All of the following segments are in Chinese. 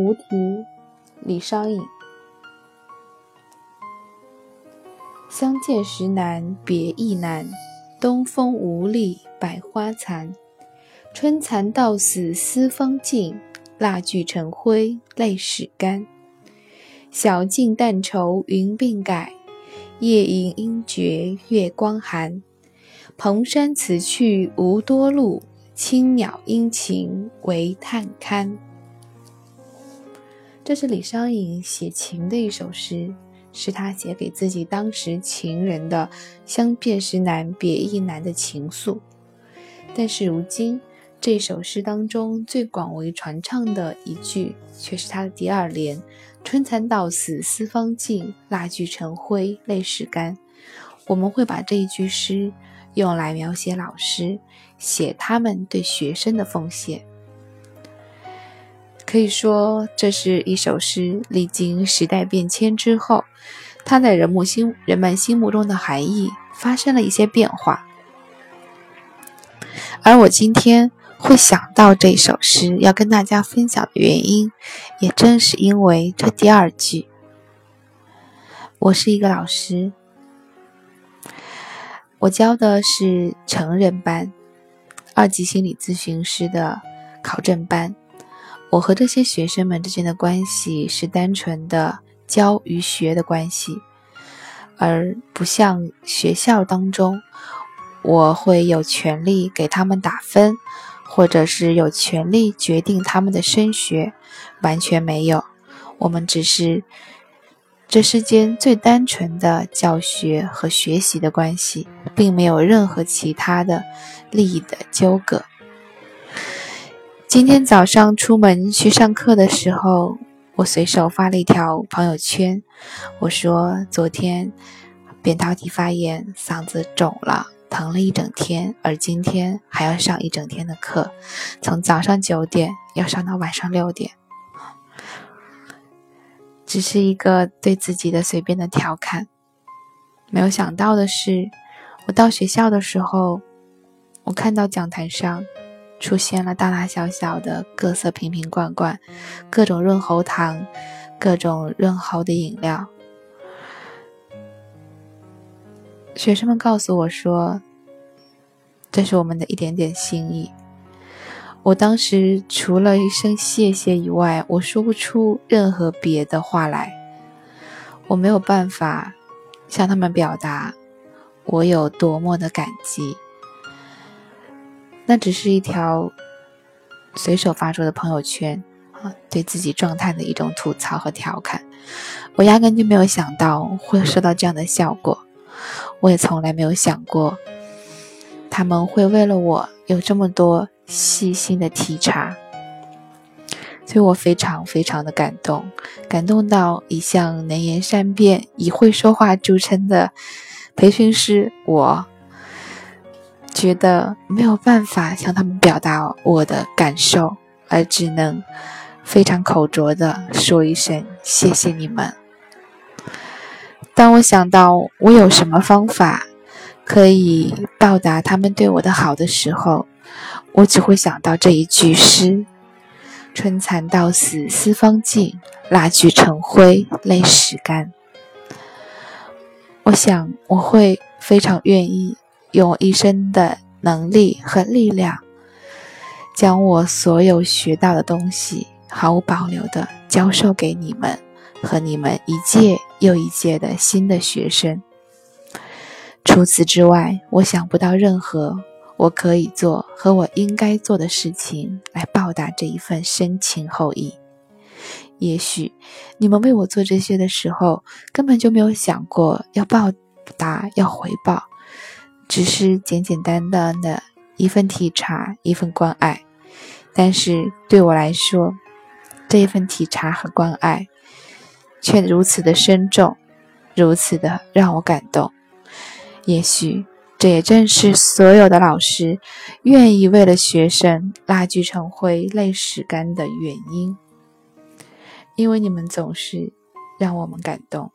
无题，李商隐。相见时难别亦难，东风无力百花残。春蚕到死丝方尽，蜡炬成灰泪始干。晓镜但愁云鬓改，夜吟应觉月光寒。蓬山此去无多路，青鸟殷勤为探看。这是李商隐写情的一首诗。是他写给自己当时情人的“相见时难别亦难”的情愫，但是如今这首诗当中最广为传唱的一句，却是他的第二联：“春蚕到死丝方尽，蜡炬成灰泪始干。”我们会把这一句诗用来描写老师，写他们对学生的奉献。可以说，这是一首诗，历经时代变迁之后，它在人们心人们心目中的含义发生了一些变化。而我今天会想到这首诗，要跟大家分享的原因，也正是因为这第二句。我是一个老师，我教的是成人班，二级心理咨询师的考证班。我和这些学生们之间的关系是单纯的教与学的关系，而不像学校当中，我会有权利给他们打分，或者是有权利决定他们的升学，完全没有。我们只是这世间最单纯的教学和学习的关系，并没有任何其他的利益的纠葛。今天早上出门去上课的时候，我随手发了一条朋友圈，我说昨天扁桃体发炎，嗓子肿了，疼了一整天，而今天还要上一整天的课，从早上九点要上到晚上六点，只是一个对自己的随便的调侃。没有想到的是，我到学校的时候，我看到讲台上。出现了大大小小的各色瓶瓶罐罐，各种润喉糖，各种润喉的饮料。学生们告诉我说：“这是我们的一点点心意。”我当时除了一声谢谢以外，我说不出任何别的话来。我没有办法向他们表达我有多么的感激。那只是一条随手发出的朋友圈啊，对自己状态的一种吐槽和调侃。我压根就没有想到会收到这样的效果，我也从来没有想过他们会为了我有这么多细心的体察，所以我非常非常的感动，感动到一向能言善辩、以会说话著称的培训师我。觉得没有办法向他们表达我的感受，而只能非常口拙的说一声谢谢你们。当我想到我有什么方法可以报答他们对我的好的时候，我只会想到这一句诗：“春蚕到死丝方尽，蜡炬成灰泪始干。”我想我会非常愿意。用我一生的能力和力量，将我所有学到的东西毫无保留的教授给你们和你们一届又一届的新的学生。除此之外，我想不到任何我可以做和我应该做的事情来报答这一份深情厚谊。也许你们为我做这些的时候，根本就没有想过要报答、要回报。只是简简单单的一份体察，一份关爱，但是对我来说，这一份体察和关爱，却如此的深重，如此的让我感动。也许这也正是所有的老师愿意为了学生蜡炬成灰泪始干的原因，因为你们总是让我们感动。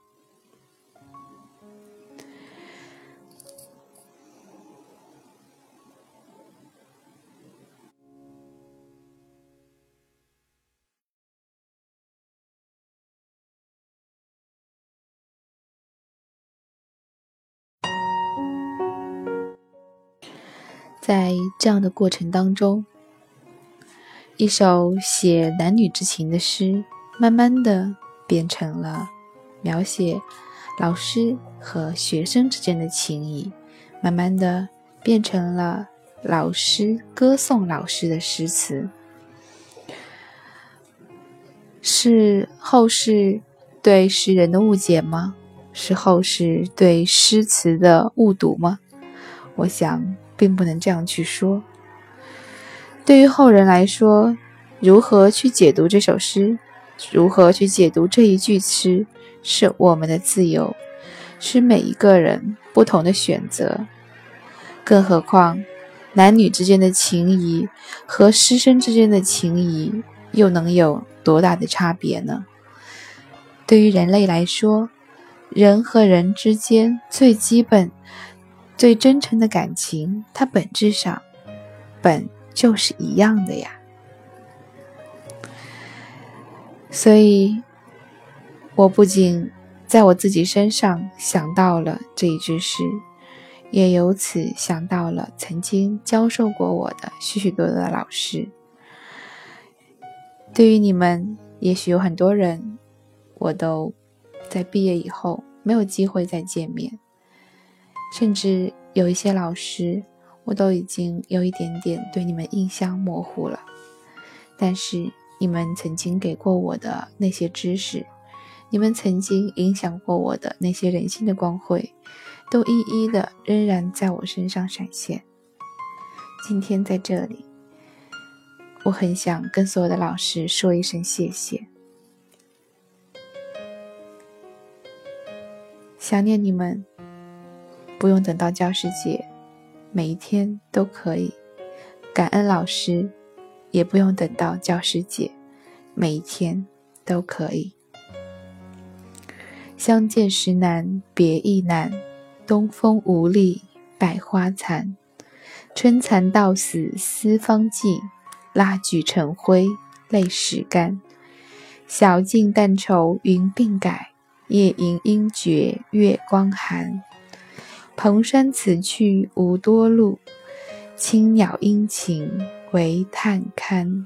在这样的过程当中，一首写男女之情的诗，慢慢的变成了描写老师和学生之间的情谊，慢慢的变成了老师歌颂老师的诗词。是后世对诗人的误解吗？是后世对诗词的误读吗？我想，并不能这样去说。对于后人来说，如何去解读这首诗，如何去解读这一句诗，是我们的自由，是每一个人不同的选择。更何况，男女之间的情谊和师生之间的情谊，又能有？多大的差别呢？对于人类来说，人和人之间最基本、最真诚的感情，它本质上本就是一样的呀。所以，我不仅在我自己身上想到了这一句诗，也由此想到了曾经教授过我的许许多多的老师。对于你们，也许有很多人，我都在毕业以后没有机会再见面，甚至有一些老师，我都已经有一点点对你们印象模糊了。但是你们曾经给过我的那些知识，你们曾经影响过我的那些人性的光辉，都一一的仍然在我身上闪现。今天在这里。我很想跟所有的老师说一声谢谢，想念你们，不用等到教师节，每一天都可以；感恩老师，也不用等到教师节，每一天都可以。相见时难别亦难，东风无力百花残，春蚕到死丝方尽。蜡炬成灰泪始干，晓镜但愁云鬓改，夜吟应觉月光寒。蓬山此去无多路，青鸟殷勤为探看。